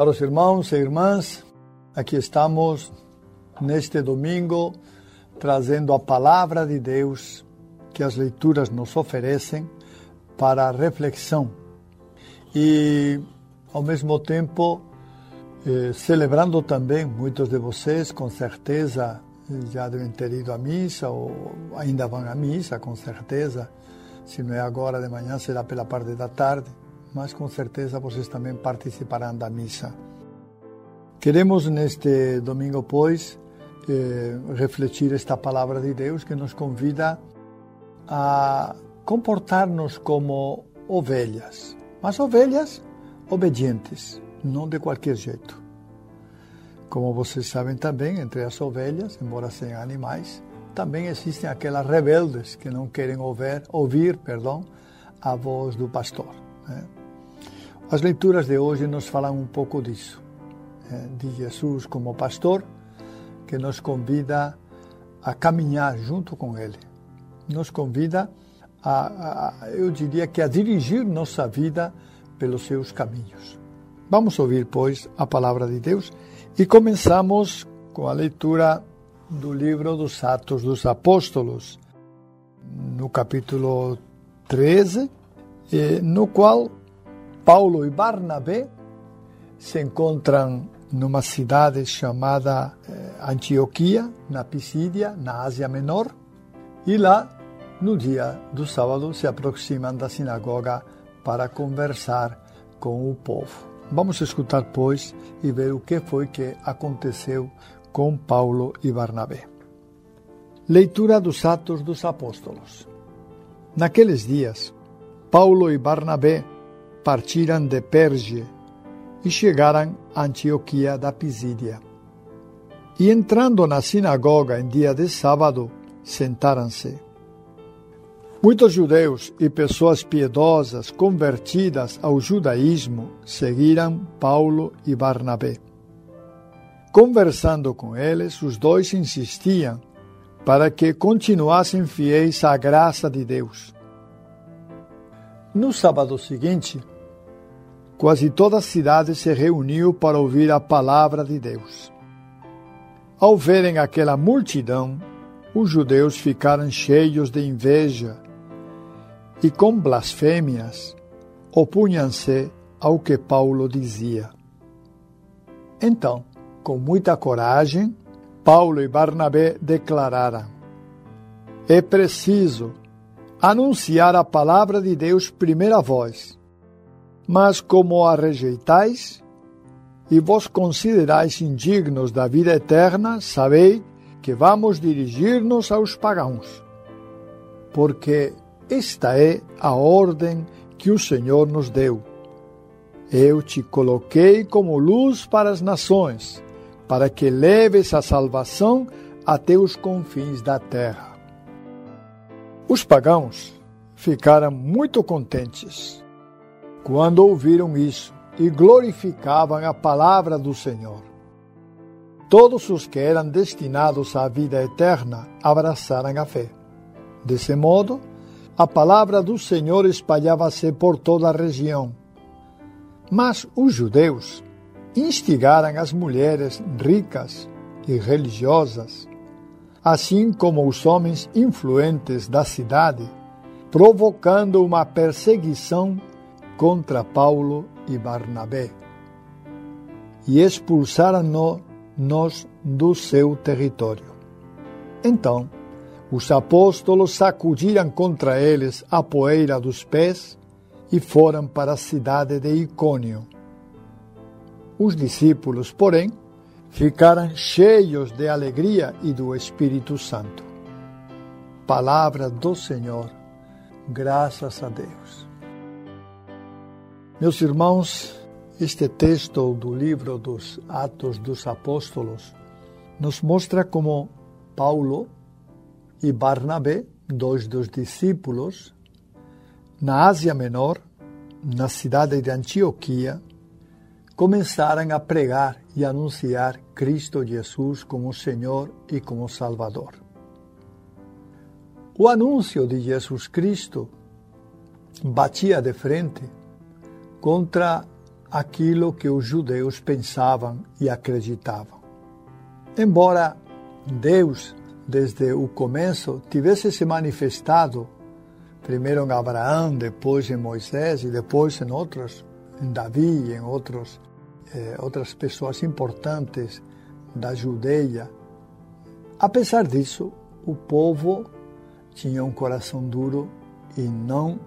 Caros irmãos e irmãs, aqui estamos neste domingo trazendo a palavra de Deus que as leituras nos oferecem para a reflexão e, ao mesmo tempo, eh, celebrando também, muitos de vocês, com certeza, já devem ter ido à missa ou ainda vão à missa, com certeza. Se não é agora de manhã, será pela parte da tarde, mas com certeza vocês também participarão da missa. Queremos neste domingo, pois, eh, refletir esta palavra de Deus que nos convida a comportar-nos como ovelhas, mas ovelhas obedientes, não de qualquer jeito. Como vocês sabem também, entre as ovelhas, embora sejam animais, também existem aquelas rebeldes que não querem ouvir, ouvir perdão, a voz do pastor. Né? As leituras de hoje nos falam um pouco disso, né? de Jesus como pastor, que nos convida a caminhar junto com Ele. Nos convida a, a, eu diria que a dirigir nossa vida pelos seus caminhos. Vamos ouvir, pois, a palavra de Deus e começamos com a leitura do livro dos Atos dos Apóstolos, no capítulo 13, no qual Paulo e Barnabé se encontram numa cidade chamada Antioquia, na Pisídia, na Ásia Menor, e lá, no dia do sábado, se aproximam da sinagoga para conversar com o povo. Vamos escutar, pois, e ver o que foi que aconteceu com Paulo e Barnabé. Leitura dos Atos dos Apóstolos. Naqueles dias, Paulo e Barnabé partiram de Perge e chegaram a Antioquia da Pisídia. E entrando na sinagoga em dia de sábado, sentaram-se. Muitos judeus e pessoas piedosas convertidas ao judaísmo seguiram Paulo e Barnabé. Conversando com eles, os dois insistiam para que continuassem fiéis à graça de Deus. No sábado seguinte, quase toda a cidade se reuniu para ouvir a palavra de Deus. Ao verem aquela multidão, os judeus ficaram cheios de inveja e, com blasfêmias, opunham-se ao que Paulo dizia. Então, com muita coragem, Paulo e Barnabé declararam: É preciso anunciar a palavra de Deus primeira voz, mas como a rejeitais e vos considerais indignos da vida eterna, sabei que vamos dirigir-nos aos pagãos, porque esta é a ordem que o Senhor nos deu. Eu te coloquei como luz para as nações, para que leves a salvação até os confins da terra. Os pagãos ficaram muito contentes quando ouviram isso e glorificavam a palavra do Senhor. Todos os que eram destinados à vida eterna abraçaram a fé. Desse modo, a palavra do Senhor espalhava-se por toda a região. Mas os judeus instigaram as mulheres ricas e religiosas, assim como os homens influentes da cidade, provocando uma perseguição contra Paulo e Barnabé. E expulsaram-nos do seu território. Então, os apóstolos sacudiram contra eles a poeira dos pés e foram para a cidade de Icônio. Os discípulos, porém, ficaram cheios de alegria e do Espírito Santo. Palavra do Senhor, graças a Deus. Meus irmãos, este texto do livro dos Atos dos Apóstolos nos mostra como Paulo e Barnabé, dois dos discípulos, na Ásia Menor, na cidade de Antioquia, começaram a pregar e anunciar Cristo Jesus como Senhor e como Salvador. O anúncio de Jesus Cristo batia de frente contra aquilo que os judeus pensavam e acreditavam. Embora Deus, desde o começo, tivesse se manifestado primeiro em Abraão, depois em Moisés e depois em outros, em Davi e em outros, eh, outras pessoas importantes da Judeia. Apesar disso, o povo tinha um coração duro e não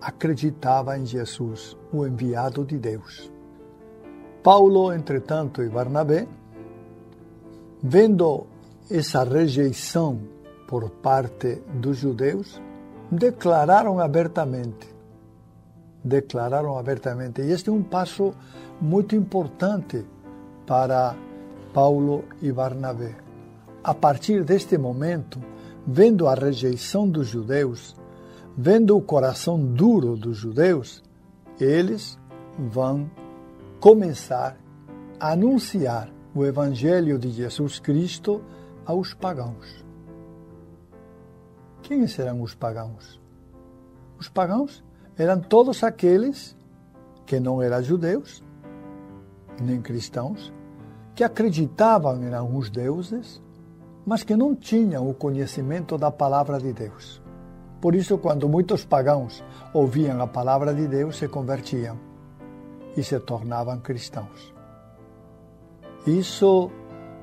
acreditava em Jesus, o enviado de Deus. Paulo, entretanto, e Barnabé, vendo essa rejeição por parte dos judeus, declararam abertamente. Declararam abertamente. E este é um passo muito importante para Paulo e Barnabé. A partir deste momento, vendo a rejeição dos judeus, vendo o coração duro dos judeus, eles vão começar a anunciar o Evangelho de Jesus Cristo aos pagãos. Quem serão os pagãos? Os pagãos eram todos aqueles que não eram judeus, nem cristãos, que acreditavam em alguns deuses, mas que não tinham o conhecimento da palavra de Deus. Por isso, quando muitos pagãos ouviam a palavra de Deus, se convertiam e se tornavam cristãos. Isso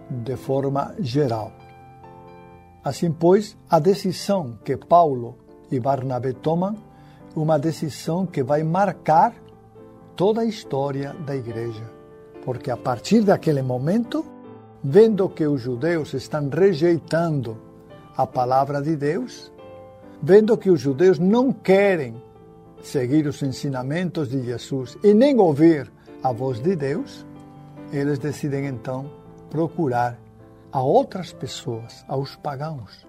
de forma geral. Assim, pois, a decisão que Paulo e Barnabé tomam, uma decisão que vai marcar toda a história da igreja. Porque a partir daquele momento, vendo que os judeus estão rejeitando a palavra de Deus, vendo que os judeus não querem seguir os ensinamentos de Jesus e nem ouvir a voz de Deus, eles decidem então procurar a outras pessoas, aos pagãos,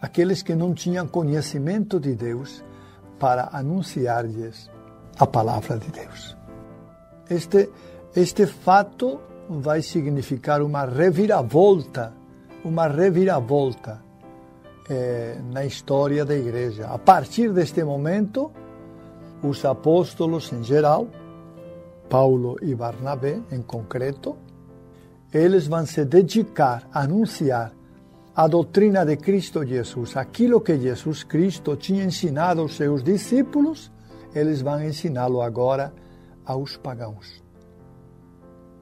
aqueles que não tinham conhecimento de Deus, para anunciar-lhes a palavra de Deus. Este, este fato vai significar uma reviravolta, uma reviravolta eh, na história da igreja. A partir deste momento, os apóstolos em geral, Paulo e Barnabé em concreto, eles vão se dedicar a anunciar a doutrina de Cristo Jesus, aquilo que Jesus Cristo tinha ensinado aos seus discípulos, eles vão ensiná-lo agora aos pagãos.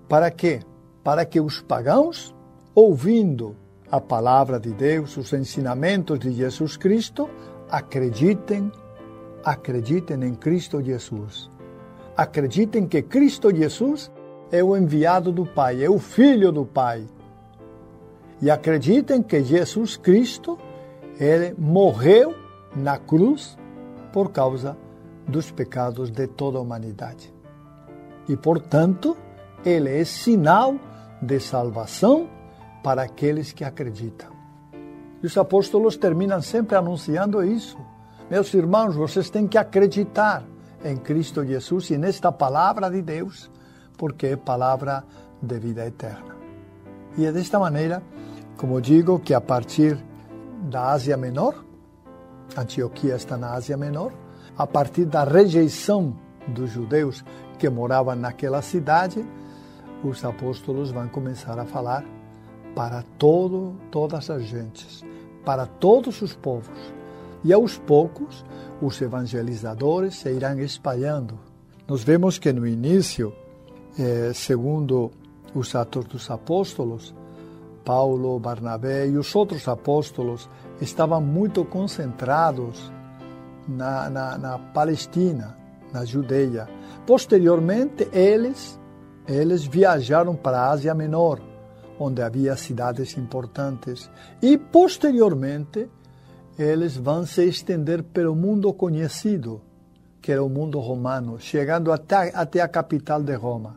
Para quê? Para que os pagãos, ouvindo a palavra de Deus, os ensinamentos de Jesus Cristo, acreditem, acreditem em Cristo Jesus. Acreditem que Cristo Jesus é o enviado do Pai, é o Filho do Pai. E acreditem que Jesus Cristo, ele morreu na cruz por causa dos pecados de toda a humanidade. E, portanto, ele é sinal de salvação para aqueles que acreditam. E os apóstolos terminam sempre anunciando isso. Meus irmãos, vocês têm que acreditar em Cristo Jesus e nesta palavra de Deus, porque é palavra de vida eterna. E é desta maneira, como digo, que a partir da Ásia Menor, Antioquia está na Ásia Menor, a partir da rejeição dos judeus que moravam naquela cidade, os apóstolos vão começar a falar para todo, todas as gentes, para todos os povos. E aos poucos, os evangelizadores se irão espalhando. Nós vemos que no início, eh, segundo os Atos dos Apóstolos, Paulo, Barnabé e os outros apóstolos estavam muito concentrados na, na, na Palestina, na Judeia. Posteriormente, eles eles viajaram para a Ásia Menor, onde havia cidades importantes, e posteriormente eles vão se estender pelo mundo conhecido, que era o mundo romano, chegando até, até a capital de Roma,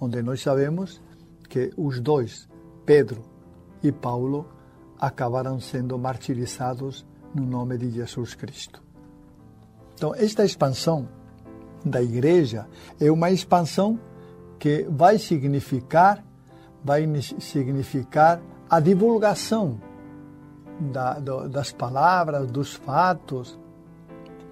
onde nós sabemos que os dois, Pedro e Paulo, acabaram sendo martirizados no nome de Jesus Cristo. Então, esta expansão da igreja é uma expansão que vai significar vai significar a divulgação da, do, das palavras, dos fatos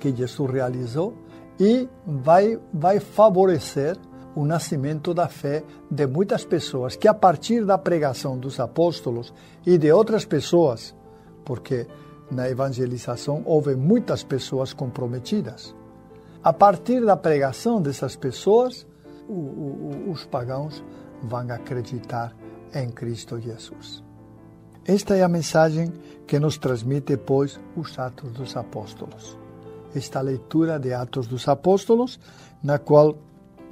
que Jesus realizou e vai, vai favorecer o nascimento da fé de muitas pessoas que, a partir da pregação dos apóstolos e de outras pessoas, porque na evangelização houve muitas pessoas comprometidas, a partir da pregação dessas pessoas, o, o, os pagãos vão acreditar em Cristo Jesus. Esta é a mensagem que nos transmite, pois, os Atos dos Apóstolos. Esta leitura de Atos dos Apóstolos, na qual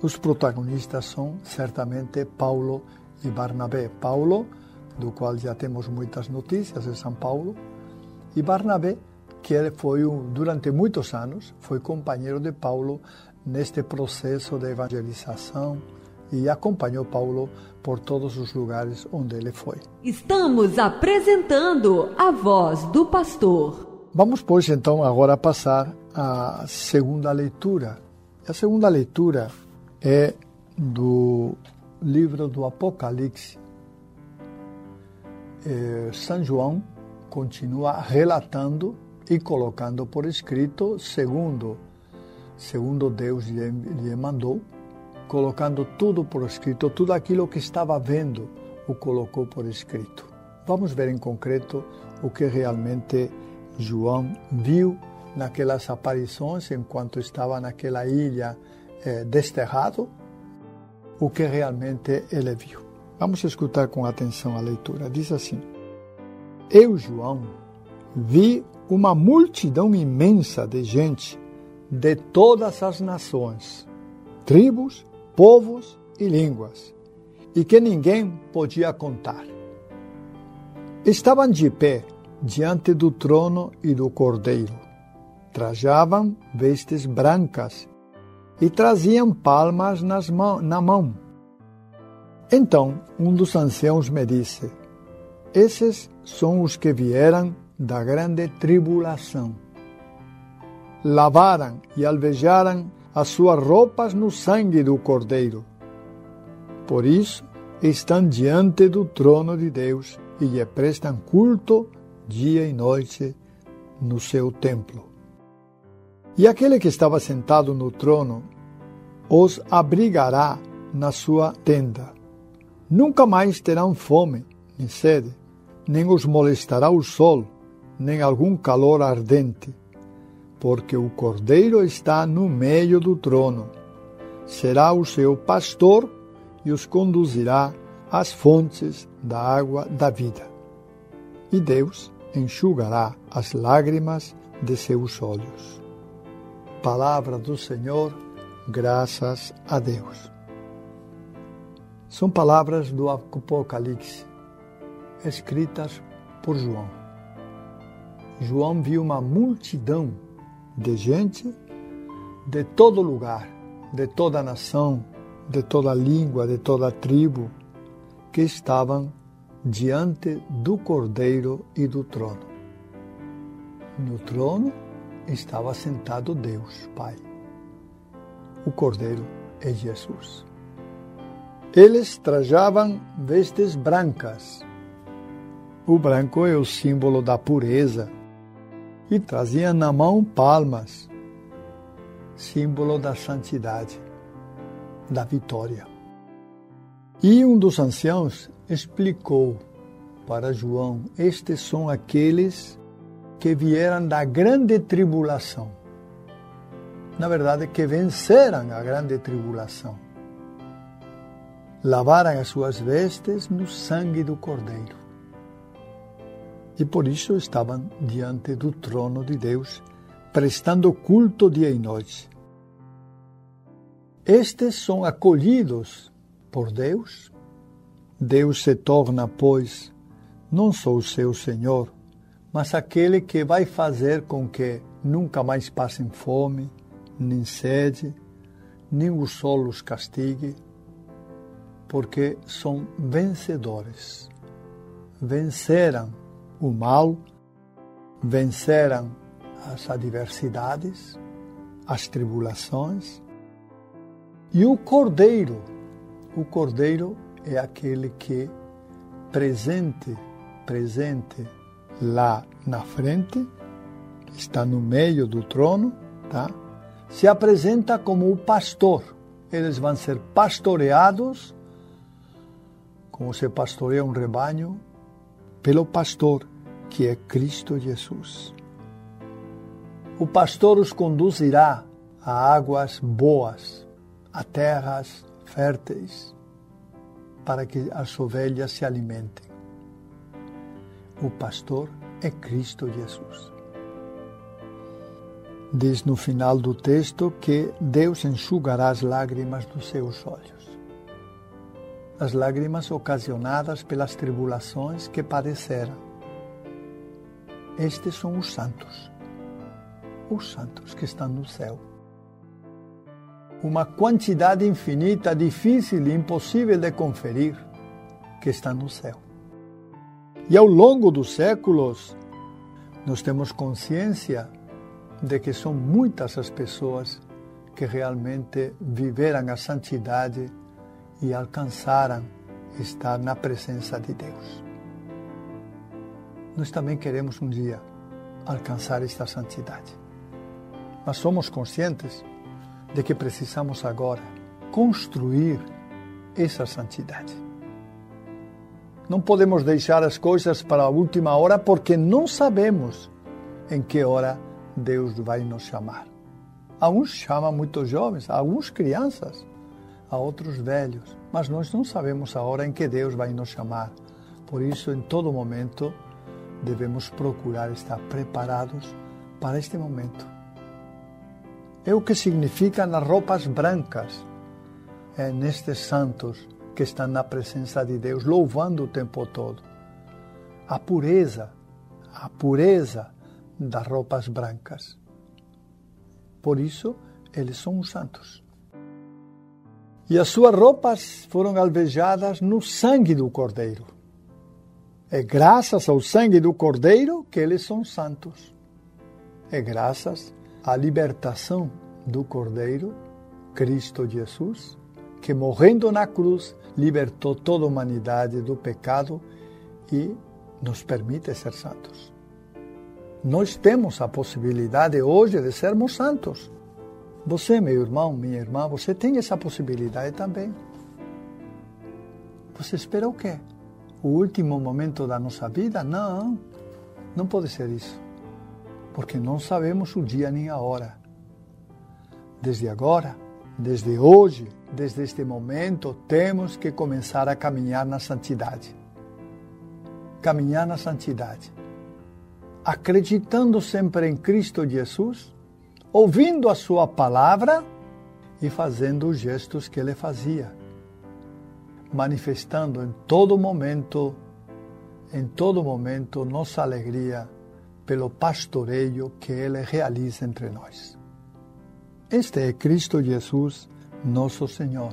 os protagonistas são certamente Paulo e Barnabé. Paulo, do qual já temos muitas notícias de São Paulo, e Barnabé, que foi durante muitos anos foi companheiro de Paulo neste processo de evangelização e acompanhou Paulo por todos os lugares onde ele foi. Estamos apresentando a voz do pastor. Vamos, pois, então, agora passar à segunda leitura. A segunda leitura é do livro do Apocalipse. É, São João continua relatando e colocando por escrito, segundo, segundo Deus lhe, lhe mandou, colocando tudo por escrito, tudo aquilo que estava vendo, o colocou por escrito. Vamos ver em concreto o que realmente João viu naquelas aparições enquanto estava naquela ilha eh, desterrado, o que realmente ele viu. Vamos escutar com atenção a leitura. Diz assim: Eu, João, vi uma multidão imensa de gente de todas as nações, tribos, povos e línguas, e que ninguém podia contar. Estavam de pé diante do trono e do cordeiro. Trajavam vestes brancas e traziam palmas nas mão, na mão. Então um dos anciãos me disse: Esses são os que vieram da grande tribulação. Lavaram e alvejaram as suas roupas no sangue do Cordeiro. Por isso, estão diante do trono de Deus e lhe prestam culto dia e noite no seu templo. E aquele que estava sentado no trono os abrigará na sua tenda. Nunca mais terão fome nem sede, nem os molestará o sol nem algum calor ardente, porque o Cordeiro está no meio do trono. Será o seu pastor e os conduzirá às fontes da água da vida. E Deus enxugará as lágrimas de seus olhos. Palavra do Senhor, graças a Deus. São palavras do Apocalipse, escritas por João. João viu uma multidão de gente de todo lugar, de toda nação, de toda língua, de toda tribo, que estavam diante do Cordeiro e do trono. No trono estava sentado Deus, Pai. O Cordeiro é Jesus. Eles trajavam vestes brancas. O branco é o símbolo da pureza, e trazia na mão palmas, símbolo da santidade, da vitória. E um dos anciãos explicou para João: Estes são aqueles que vieram da grande tribulação. Na verdade, que venceram a grande tribulação. Lavaram as suas vestes no sangue do Cordeiro e por isso estavam diante do trono de Deus, prestando culto dia e noite. Estes são acolhidos por Deus, Deus se torna, pois, não só o seu Senhor, mas aquele que vai fazer com que nunca mais passem fome, nem sede, nem o sol os castigue, porque são vencedores. Venceram o mal, venceram as adversidades, as tribulações. E o Cordeiro, o Cordeiro é aquele que presente, presente lá na frente, está no meio do trono, tá? Se apresenta como o pastor. Eles vão ser pastoreados, como se pastoreia um rebanho, pelo pastor, que é Cristo Jesus. O pastor os conduzirá a águas boas, a terras férteis, para que as ovelhas se alimentem. O pastor é Cristo Jesus. Diz no final do texto que Deus enxugará as lágrimas dos seus olhos. As lágrimas ocasionadas pelas tribulações que padeceram. Estes são os santos, os santos que estão no céu uma quantidade infinita, difícil e impossível de conferir, que está no céu. E ao longo dos séculos, nós temos consciência de que são muitas as pessoas que realmente viveram a santidade e alcançaram estar na presença de Deus. Nós também queremos um dia alcançar esta santidade. Mas somos conscientes de que precisamos agora construir essa santidade. Não podemos deixar as coisas para a última hora porque não sabemos em que hora Deus vai nos chamar. Alguns chamam muito jovens, alguns crianças, a outros velhos, mas nós não sabemos a hora em que Deus vai nos chamar. Por isso, em todo momento, devemos procurar estar preparados para este momento é o que significa nas roupas brancas, é nestes santos que estão na presença de Deus, louvando o tempo todo. A pureza, a pureza das roupas brancas. Por isso, eles são os santos. E as suas roupas foram alvejadas no sangue do Cordeiro. É graças ao sangue do Cordeiro que eles são santos. É graças a libertação do Cordeiro, Cristo Jesus, que morrendo na cruz libertou toda a humanidade do pecado e nos permite ser santos. Nós temos a possibilidade hoje de sermos santos. Você, meu irmão, minha irmã, você tem essa possibilidade também. Você espera o quê? O último momento da nossa vida? Não, não pode ser isso porque não sabemos o dia nem a hora. Desde agora, desde hoje, desde este momento, temos que começar a caminhar na santidade. Caminhar na santidade. Acreditando sempre em Cristo Jesus, ouvindo a Sua palavra e fazendo os gestos que Ele fazia. Manifestando em todo momento, em todo momento, nossa alegria pelo pastoreio que Ele realiza entre nós. Este é Cristo Jesus, nosso Senhor.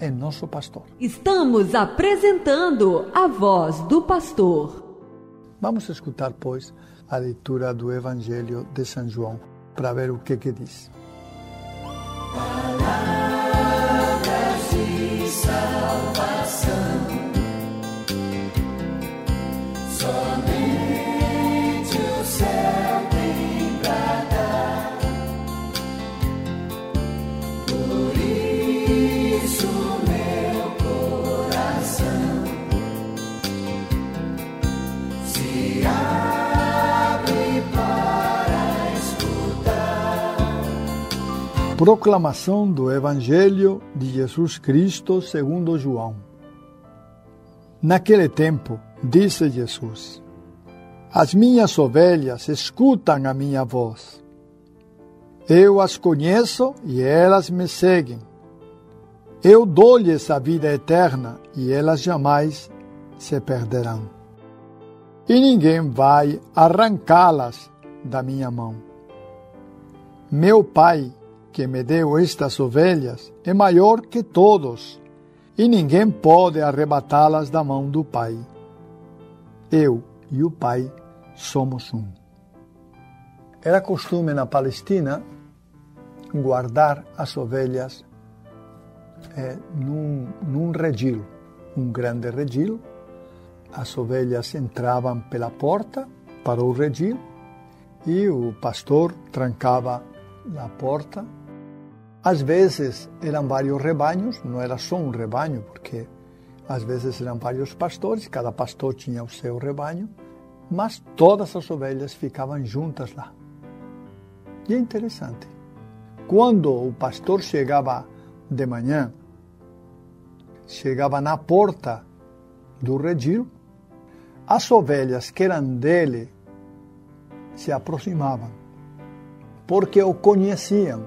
É nosso pastor. Estamos apresentando a voz do pastor. Vamos escutar, pois, a leitura do Evangelho de São João para ver o que, que diz. Proclamação do Evangelho de Jesus Cristo segundo João. Naquele tempo, disse Jesus: As minhas ovelhas escutam a minha voz. Eu as conheço e elas me seguem. Eu dou-lhes a vida eterna e elas jamais se perderão. E ninguém vai arrancá-las da minha mão. Meu Pai, que me deu estas ovelhas, é maior que todos, e ninguém pode arrebatá-las da mão do Pai. Eu e o Pai somos um. Era costume na Palestina guardar as ovelhas é, num, num redil, um grande redil. As ovelhas entravam pela porta para o redil e o pastor trancava a porta. Às vezes eram vários rebanhos, não era só um rebanho, porque às vezes eram vários pastores, cada pastor tinha o seu rebanho, mas todas as ovelhas ficavam juntas lá. E é interessante. Quando o pastor chegava de manhã, chegava na porta do redil, as ovelhas que eram dele se aproximavam, porque o conheciam.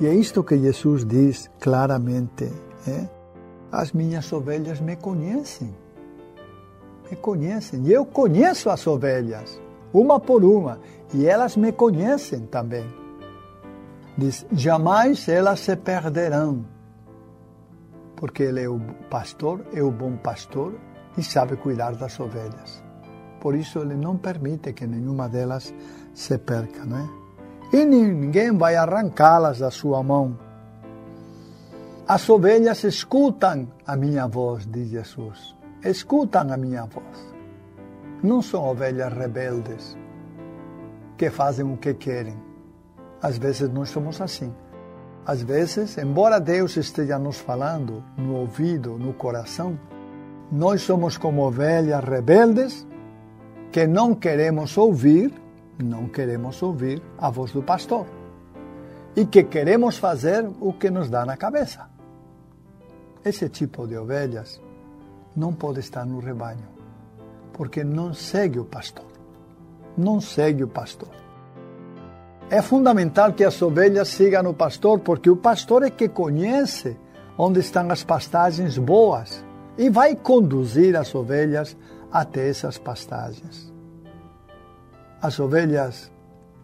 E é isto que Jesus diz claramente: é? as minhas ovelhas me conhecem. Me conhecem. E eu conheço as ovelhas, uma por uma, e elas me conhecem também. Diz: jamais elas se perderão porque ele é o pastor, é o bom pastor e sabe cuidar das ovelhas. Por isso ele não permite que nenhuma delas se perca, não é? E ninguém vai arrancá-las da sua mão. As ovelhas escutam a minha voz, diz Jesus. Escutam a minha voz. Não são ovelhas rebeldes que fazem o que querem. Às vezes nós somos assim. Às vezes, embora Deus esteja nos falando no ouvido, no coração, nós somos como ovelhas rebeldes que não queremos ouvir, não queremos ouvir a voz do pastor. E que queremos fazer o que nos dá na cabeça. Esse tipo de ovelhas não pode estar no rebanho, porque não segue o pastor. Não segue o pastor. É fundamental que as ovelhas sigam o pastor, porque o pastor é que conhece onde estão as pastagens boas e vai conduzir as ovelhas até essas pastagens. As ovelhas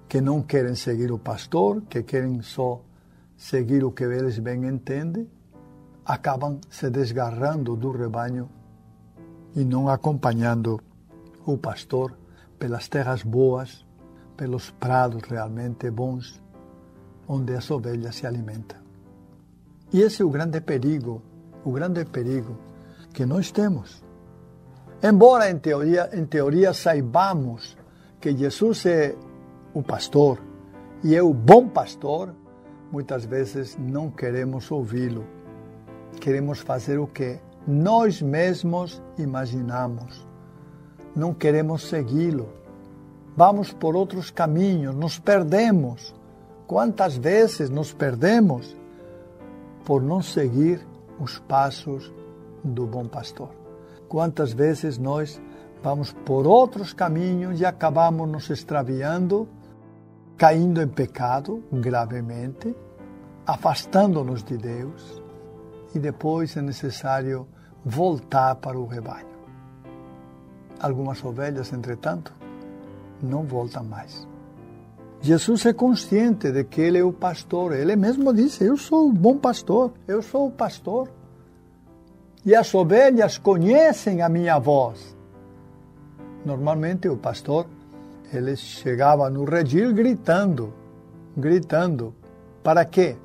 que não querem seguir o pastor, que querem só seguir o que eles bem entendem, acabam se desgarrando do rebanho e não acompanhando o pastor pelas terras boas pelos prados realmente bons, onde as ovelhas se alimentam. E esse é o grande perigo, o grande perigo que nós temos. Embora em teoria, em teoria saibamos que Jesus é o pastor e é o bom pastor, muitas vezes não queremos ouvi-lo. Queremos fazer o que nós mesmos imaginamos. Não queremos segui-lo vamos por outros caminhos, nos perdemos. Quantas vezes nos perdemos por não seguir os passos do bom pastor? Quantas vezes nós vamos por outros caminhos e acabamos nos extraviando, caindo em pecado gravemente, afastando-nos de Deus e depois é necessário voltar para o rebanho. Algumas ovelhas, entretanto, não volta mais. Jesus é consciente de que ele é o pastor. Ele mesmo disse: Eu sou o bom pastor, eu sou o pastor. E as ovelhas conhecem a minha voz. Normalmente o pastor, ele chegava no redil gritando, gritando. Para quê?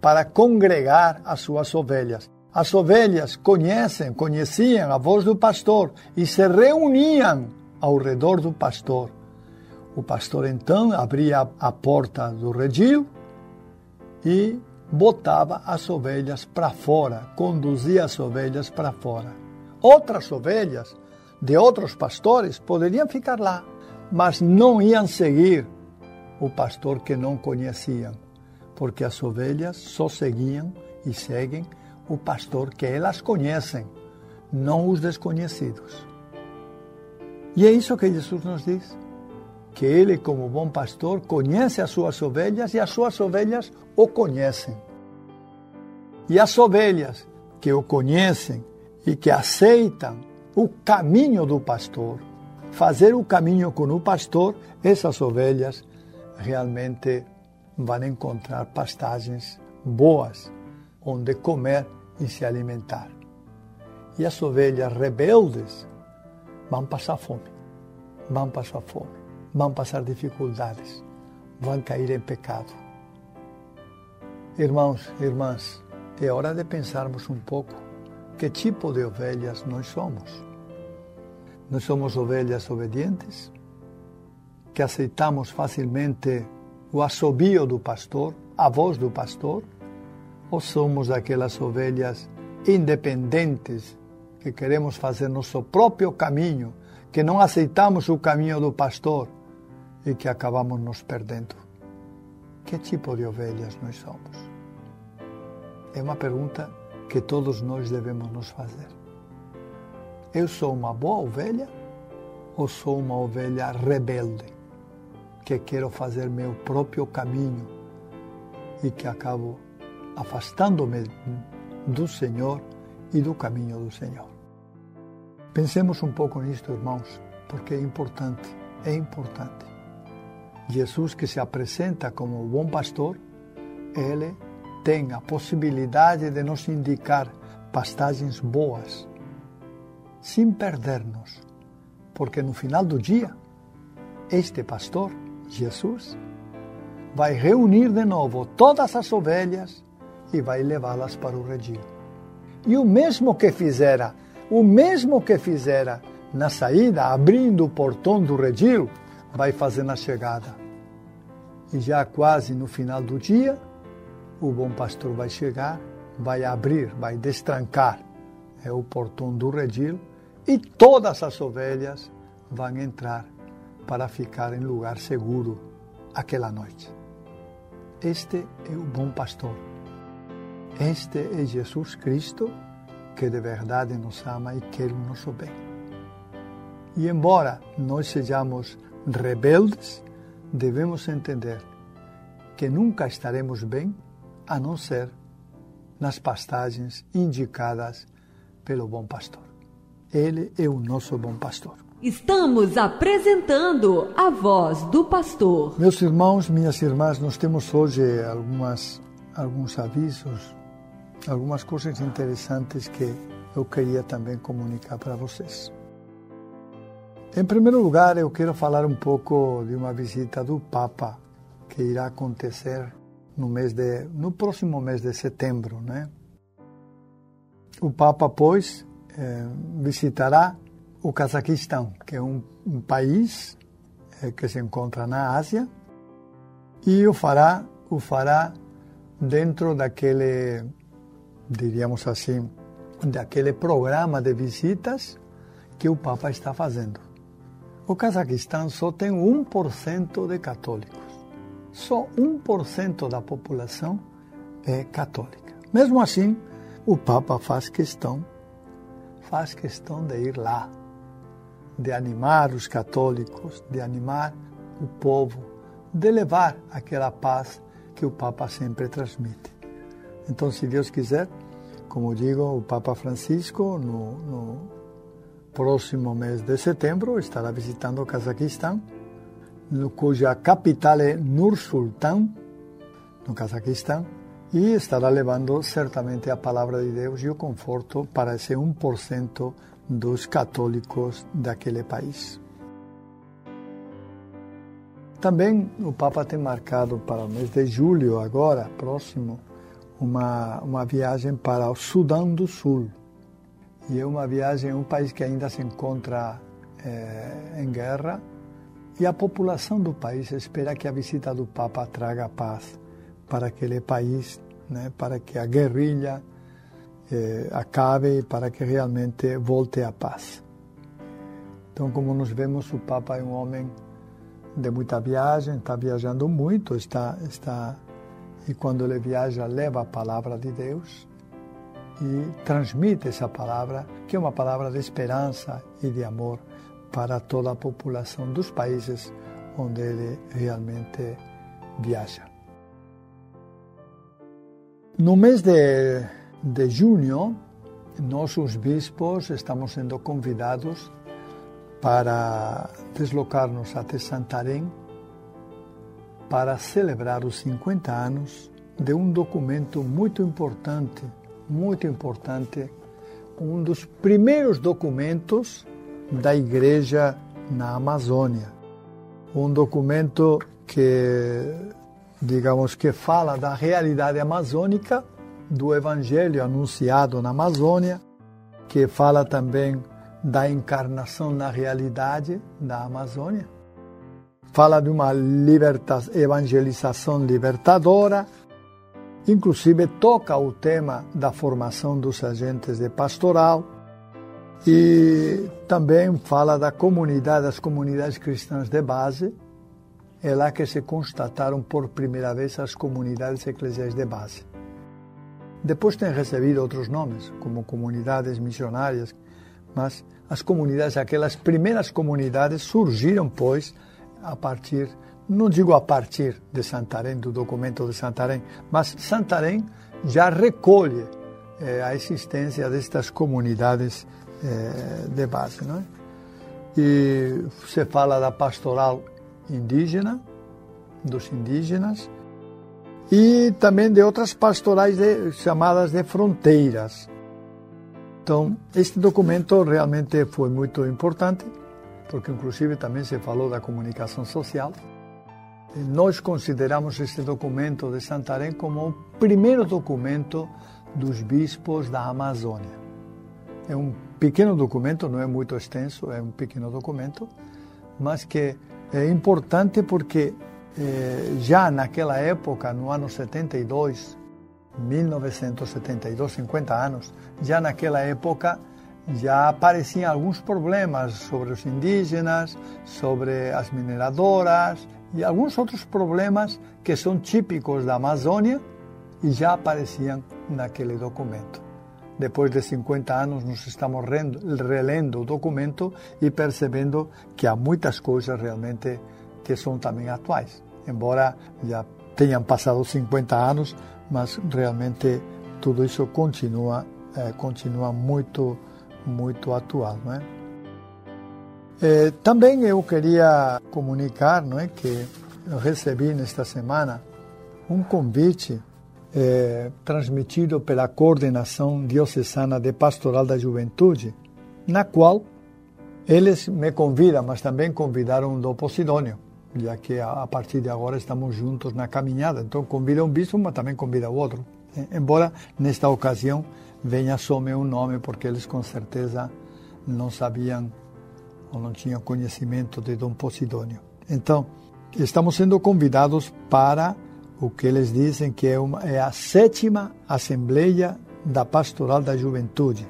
Para congregar as suas ovelhas. As ovelhas conhecem, conheciam a voz do pastor e se reuniam ao redor do pastor o pastor então abria a porta do redil e botava as ovelhas para fora, conduzia as ovelhas para fora. Outras ovelhas de outros pastores poderiam ficar lá, mas não iam seguir o pastor que não conheciam, porque as ovelhas só seguiam e seguem o pastor que elas conhecem, não os desconhecidos. E é isso que Jesus nos diz que ele, como bom pastor, conhece as suas ovelhas e as suas ovelhas o conhecem. E as ovelhas que o conhecem e que aceitam o caminho do pastor, fazer o caminho com o pastor, essas ovelhas realmente vão encontrar pastagens boas onde comer e se alimentar. E as ovelhas rebeldes vão passar fome, vão passar fome, vão passar dificuldades, vão cair em pecado. Irmãos, irmãs, é hora de pensarmos um pouco que tipo de ovelhas nós somos. Nós somos ovelhas obedientes, que aceitamos facilmente o assobio do pastor, a voz do pastor, ou somos aquelas ovelhas independentes que queremos fazer nosso próprio caminho, que não aceitamos o caminho do pastor e que acabamos nos perdendo? Que tipo de ovelhas nós somos? É uma pergunta que todos nós devemos nos fazer. Eu sou uma boa ovelha ou sou uma ovelha rebelde que quero fazer meu próprio caminho e que acabo afastando-me do Senhor e do caminho do Senhor? Pensemos um pouco nisto, irmãos, porque é importante, é importante. Jesus que se apresenta como o bom pastor, ele tem a possibilidade de nos indicar pastagens boas, sem perder-nos, porque no final do dia, este pastor, Jesus, vai reunir de novo todas as ovelhas e vai levá-las para o redil. E o mesmo que fizera, o mesmo que fizera na saída, abrindo o portão do redil, vai fazer na chegada. E já quase no final do dia, o bom pastor vai chegar, vai abrir, vai destrancar é o portão do redil e todas as ovelhas vão entrar para ficar em lugar seguro aquela noite. Este é o bom pastor. Este é Jesus Cristo que de verdade nos ama e quer o nosso bem. E embora nós sejamos rebeldes, devemos entender que nunca estaremos bem a não ser nas pastagens indicadas pelo bom pastor. Ele é o nosso bom pastor. Estamos apresentando a voz do pastor. Meus irmãos, minhas irmãs, nós temos hoje algumas, alguns avisos, algumas coisas interessantes que eu queria também comunicar para vocês. Em primeiro lugar, eu quero falar um pouco de uma visita do Papa que irá acontecer no mês de no próximo mês de setembro, né? O Papa pois eh, visitará o Cazaquistão, que é um, um país eh, que se encontra na Ásia, e o fará o fará dentro daquele diríamos assim daquele programa de visitas que o Papa está fazendo. O Cazaquistão só tem 1% de católicos só 1% da população é católica. Mesmo assim, o Papa faz questão, faz questão de ir lá, de animar os católicos, de animar o povo, de levar aquela paz que o Papa sempre transmite. Então, se Deus quiser, como digo, o Papa Francisco, no, no próximo mês de setembro, estará visitando o Cazaquistão cuja capital é Nur Sultan, no Cazaquistão, e estará levando certamente a palavra de Deus e o conforto para esse 1% dos católicos daquele país. Também o Papa tem marcado para o mês de julho, agora, próximo, uma, uma viagem para o Sudão do Sul. E é uma viagem, um país que ainda se encontra é, em guerra, e a população do país espera que a visita do Papa traga paz para aquele país, né, para que a guerrilha eh, acabe e para que realmente volte a paz. Então, como nós vemos, o Papa é um homem de muita viagem, está viajando muito, está, está e quando ele viaja leva a palavra de Deus e transmite essa palavra, que é uma palavra de esperança e de amor para toda a população dos países onde ele realmente viaja. No mês de, de junho, nós, os bispos, estamos sendo convidados para deslocar-nos até Santarém para celebrar os 50 anos de um documento muito importante, muito importante, um dos primeiros documentos da Igreja na Amazônia. Um documento que, digamos, que fala da realidade amazônica, do Evangelho anunciado na Amazônia, que fala também da encarnação na realidade da Amazônia. Fala de uma evangelização libertadora, inclusive toca o tema da formação dos agentes de pastoral e também fala da comunidade, das comunidades cristãs de base. É lá que se constataram por primeira vez as comunidades eclesiais de base. Depois tem recebido outros nomes, como comunidades missionárias, mas as comunidades, aquelas primeiras comunidades surgiram, pois, a partir, não digo a partir de Santarém, do documento de Santarém, mas Santarém já recolhe eh, a existência destas comunidades eh, de base. Não é? E se fala da pastoral indígena, dos indígenas, e também de outras pastorais de, chamadas de fronteiras. Então, este documento realmente foi muito importante, porque inclusive também se falou da comunicação social. E nós consideramos este documento de Santarém como o primeiro documento dos bispos da Amazônia. É um pequeno documento, não é muito extenso, é um pequeno documento, mas que é importante porque eh, já naquela época, no ano 72, 1972, 50 anos, já naquela época já apareciam alguns problemas sobre os indígenas, sobre as mineradoras e alguns outros problemas que são típicos da Amazônia e já apareciam naquele documento. Depois de 50 anos, nós estamos relendo o documento e percebendo que há muitas coisas realmente que são também atuais. Embora já tenham passado 50 anos, mas realmente tudo isso continua é, continua muito muito atual, não é? é? também eu queria comunicar, não é, que eu recebi nesta semana um convite é, transmitido pela coordenação diocesana de pastoral da juventude, na qual eles me convidam, mas também convidaram o Posidônio já que a partir de agora estamos juntos na caminhada. Então convida um bispo, mas também convida o outro. Embora nesta ocasião venha só meu nome, porque eles com certeza não sabiam ou não tinham conhecimento de Dom Posidônio. Então, estamos sendo convidados para o que eles dizem que é, uma, é a sétima Assembleia da Pastoral da Juventude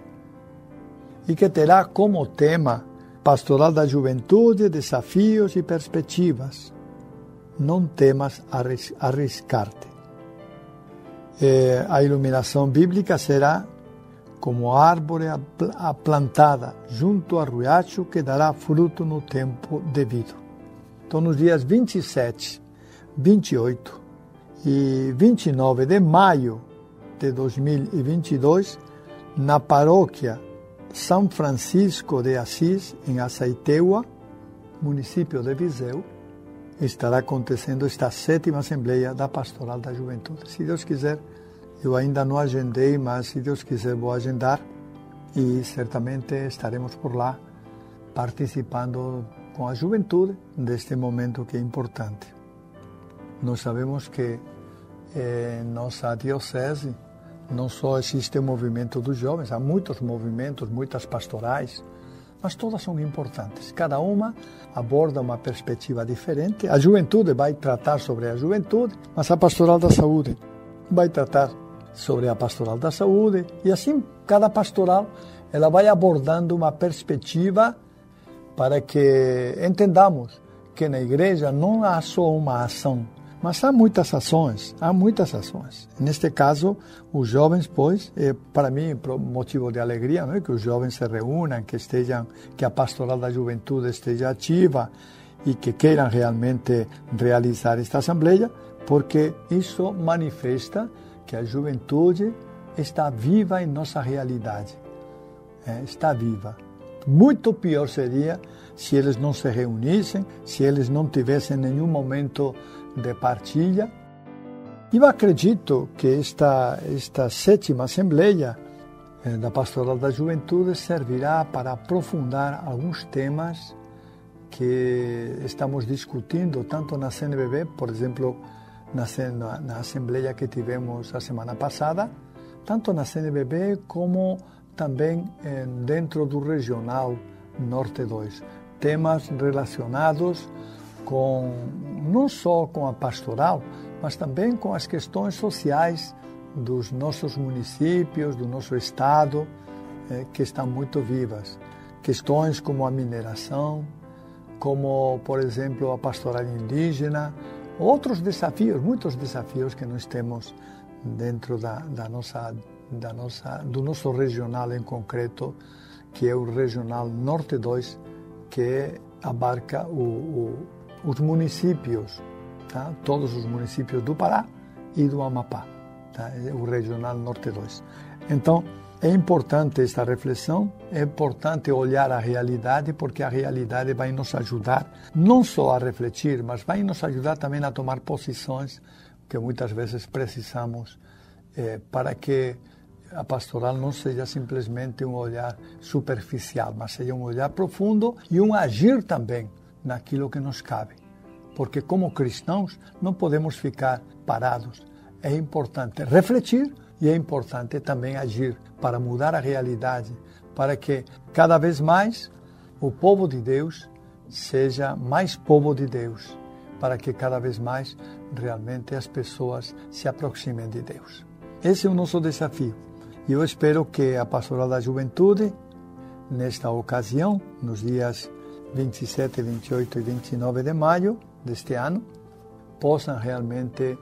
e que terá como tema Pastoral da Juventude, Desafios e Perspectivas. Não temas arriscar-te. É, a iluminação bíblica será como árvore plantada junto ao riacho que dará fruto no tempo devido. Então, nos dias 27, 28 e 29 de maio de 2022, na paróquia são Francisco de Assis, em Aceiteua, município de Viseu, estará acontecendo esta sétima Assembleia da Pastoral da Juventude. Se Deus quiser, eu ainda não agendei, mas se Deus quiser, vou agendar e certamente estaremos por lá participando com a juventude deste momento que é importante. Nós sabemos que eh, nossa diocese não só existe o movimento dos jovens, há muitos movimentos, muitas pastorais, mas todas são importantes. Cada uma aborda uma perspectiva diferente. A juventude vai tratar sobre a juventude, mas a pastoral da saúde vai tratar sobre a pastoral da saúde e assim cada pastoral ela vai abordando uma perspectiva para que entendamos que na igreja não há só uma ação mas há muitas ações, há muitas ações. Neste caso, os jovens, pois, é, para mim, motivo de alegria, não é? que os jovens se reúnam, que estejam, que a pastoral da juventude esteja ativa e que queiram realmente realizar esta assembleia, porque isso manifesta que a juventude está viva em nossa realidade. é, está viva. Muito pior seria se eles não se reunissem, se eles não tivessem nenhum momento de partilha. Eu acredito que esta, esta sétima Assembleia eh, da Pastoral da Juventude servirá para aprofundar alguns temas que estamos discutindo tanto na CNBB, por exemplo, na, na, na Assembleia que tivemos a semana passada, tanto na CNBB como também eh, dentro do Regional Norte 2. Temas relacionados com não só com a pastoral, mas também com as questões sociais dos nossos municípios, do nosso estado, eh, que estão muito vivas. Questões como a mineração, como, por exemplo, a pastoral indígena, outros desafios, muitos desafios que nós temos dentro da, da nossa, da nossa, do nosso regional em concreto, que é o Regional Norte 2, que abarca o, o, os municípios, tá? todos os municípios do Pará e do Amapá, tá? É o Regional Norte 2. Então, é importante esta reflexão, é importante olhar a realidade, porque a realidade vai nos ajudar não só a refletir, mas vai nos ajudar também a tomar posições que muitas vezes precisamos eh, para que a pastoral não seja simplesmente um olhar superficial, mas seja um olhar profundo e um agir também naquilo que nos cabe. Porque, como cristãos, não podemos ficar parados. É importante refletir e é importante também agir para mudar a realidade, para que cada vez mais o povo de Deus seja mais povo de Deus, para que cada vez mais realmente as pessoas se aproximem de Deus. Esse é o nosso desafio. E eu espero que a Pastoral da Juventude, nesta ocasião, nos dias 27, 28 e 29 de maio deste ano, possam realmente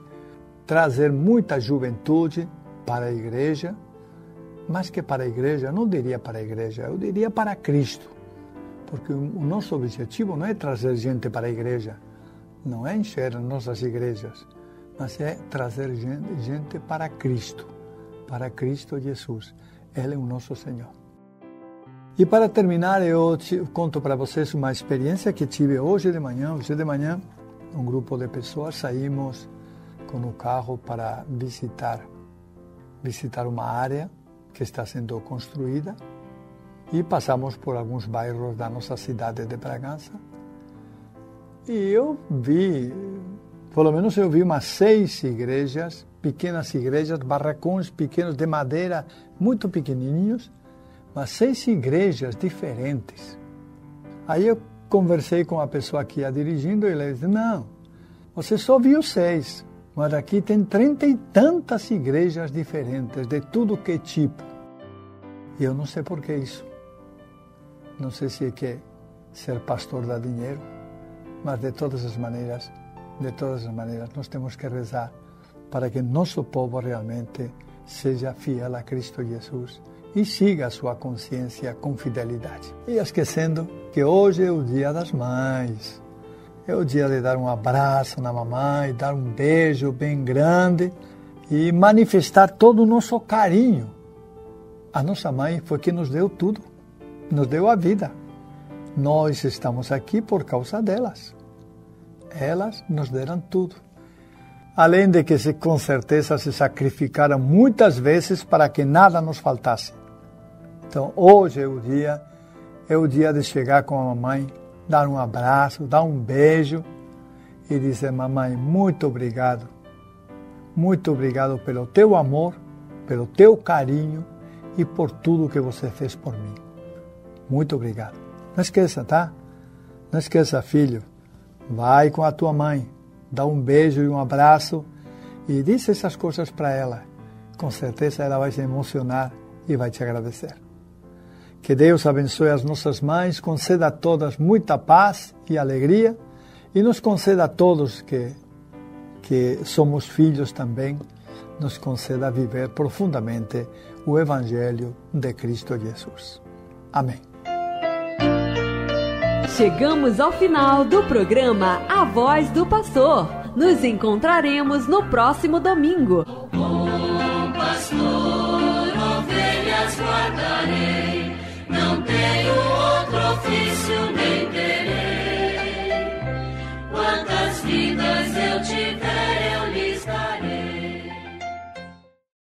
trazer muita juventude para a igreja, mais que para a igreja, não diria para a igreja, eu diria para Cristo. Porque o nosso objetivo não é trazer gente para a igreja, não é encher nossas igrejas, mas é trazer gente para Cristo, para Cristo Jesus. Ele é o nosso Senhor. E para terminar, eu conto para vocês uma experiência que tive hoje de manhã. Hoje de manhã, um grupo de pessoas saímos com o carro para visitar visitar uma área que está sendo construída e passamos por alguns bairros da nossa cidade de Bragança. E eu vi, pelo menos eu vi umas seis igrejas, pequenas igrejas, barracões pequenos de madeira, muito pequenininhos, mas seis igrejas diferentes. Aí eu conversei com a pessoa que ia dirigindo e ele disse: Não, você só viu seis. Mas aqui tem trinta e tantas igrejas diferentes, de tudo que tipo. E eu não sei por que isso. Não sei se é que ser pastor dá dinheiro, mas de todas as maneiras, de todas as maneiras, nós temos que rezar para que nosso povo realmente seja fiel a Cristo Jesus e siga a sua consciência com fidelidade. E esquecendo que hoje é o Dia das Mães. É o dia de dar um abraço na mamãe, dar um beijo bem grande e manifestar todo o nosso carinho. A nossa mãe foi quem nos deu tudo, nos deu a vida. Nós estamos aqui por causa delas. Elas nos deram tudo. Além de que, se, com certeza, se sacrificaram muitas vezes para que nada nos faltasse. Então, hoje é o dia, é o dia de chegar com a mamãe dar um abraço, dar um beijo e dizer: Mamãe, muito obrigado. Muito obrigado pelo teu amor, pelo teu carinho e por tudo que você fez por mim. Muito obrigado. Não esqueça, tá? Não esqueça, filho. Vai com a tua mãe, dá um beijo e um abraço e diz essas coisas para ela. Com certeza ela vai se emocionar e vai te agradecer. Que Deus abençoe as nossas mães, conceda a todas muita paz e alegria e nos conceda a todos que, que somos filhos também, nos conceda viver profundamente o Evangelho de Cristo Jesus. Amém. Chegamos ao final do programa A Voz do Pastor. Nos encontraremos no próximo domingo. Bom pastor, ovelhas guardarei, não tenho outro ofício nem terei. Quantas vidas eu tiver, eu lhes darei.